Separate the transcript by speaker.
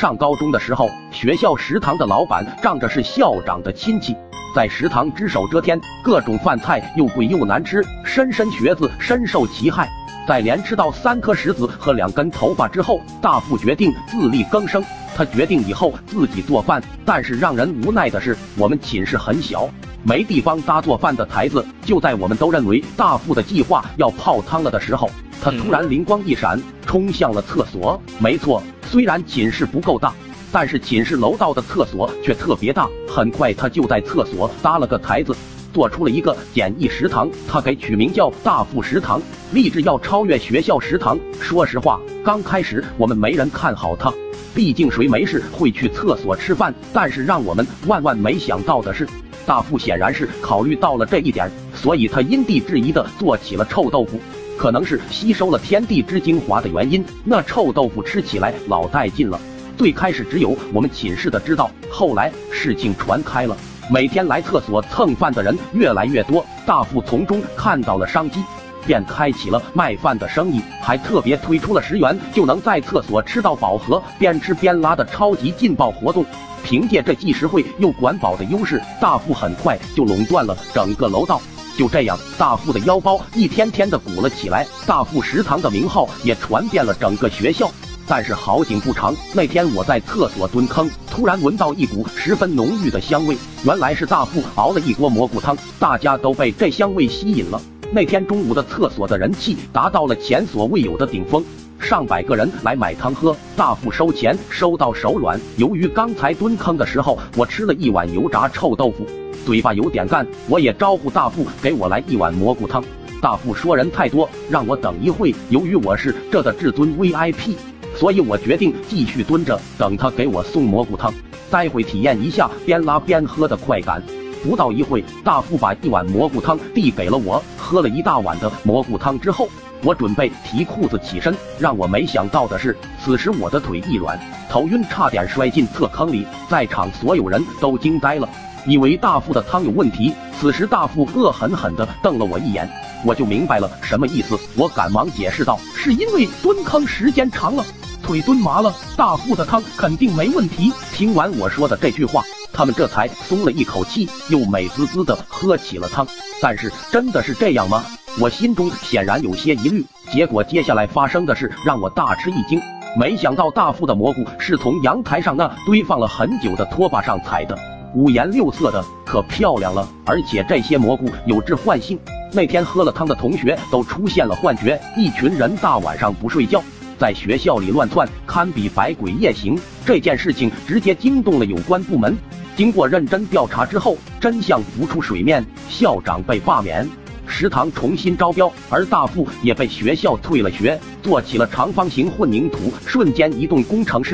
Speaker 1: 上高中的时候，学校食堂的老板仗着是校长的亲戚，在食堂只手遮天，各种饭菜又贵又难吃，莘莘学子深受其害。在连吃到三颗石子和两根头发之后，大富决定自力更生。他决定以后自己做饭，但是让人无奈的是，我们寝室很小，没地方搭做饭的台子。就在我们都认为大富的计划要泡汤了的时候，他突然灵光一闪，冲向了厕所。没错。虽然寝室不够大，但是寝室楼道的厕所却特别大。很快，他就在厕所搭了个台子，做出了一个简易食堂。他给取名叫“大富食堂”，立志要超越学校食堂。说实话，刚开始我们没人看好他，毕竟谁没事会去厕所吃饭？但是让我们万万没想到的是，大富显然是考虑到了这一点，所以他因地制宜的做起了臭豆腐。可能是吸收了天地之精华的原因，那臭豆腐吃起来老带劲了。最开始只有我们寝室的知道，后来事情传开了，每天来厕所蹭饭的人越来越多。大富从中看到了商机，便开启了卖饭的生意，还特别推出了十元就能在厕所吃到饱和边吃边拉的超级劲爆活动。凭借这既实惠又管饱的优势，大富很快就垄断了整个楼道。就这样，大富的腰包一天天的鼓了起来，大富食堂的名号也传遍了整个学校。但是好景不长，那天我在厕所蹲坑，突然闻到一股十分浓郁的香味，原来是大富熬了一锅蘑菇汤，大家都被这香味吸引了。那天中午的厕所的人气达到了前所未有的顶峰，上百个人来买汤喝，大富收钱收到手软。由于刚才蹲坑的时候，我吃了一碗油炸臭豆腐。嘴巴有点干，我也招呼大富给我来一碗蘑菇汤。大富说人太多，让我等一会。由于我是这的至尊 VIP，所以我决定继续蹲着等他给我送蘑菇汤，待会体验一下边拉边喝的快感。不到一会，大富把一碗蘑菇汤递给了我。喝了一大碗的蘑菇汤之后，我准备提裤子起身。让我没想到的是，此时我的腿一软，头晕，差点摔进厕坑里。在场所有人都惊呆了。以为大富的汤有问题，此时大富恶狠狠地瞪了我一眼，我就明白了什么意思。我赶忙解释道：“是因为蹲坑时间长了，腿蹲麻了。大富的汤肯定没问题。”听完我说的这句话，他们这才松了一口气，又美滋滋地喝起了汤。但是真的是这样吗？我心中显然有些疑虑。结果接下来发生的事让我大吃一惊，没想到大富的蘑菇是从阳台上那堆放了很久的拖把上采的。五颜六色的，可漂亮了。而且这些蘑菇有致幻性，那天喝了汤的同学都出现了幻觉，一群人大晚上不睡觉，在学校里乱窜，堪比百鬼夜行。这件事情直接惊动了有关部门。经过认真调查之后，真相浮出水面，校长被罢免，食堂重新招标，而大富也被学校退了学，做起了长方形混凝土瞬间移动工程师。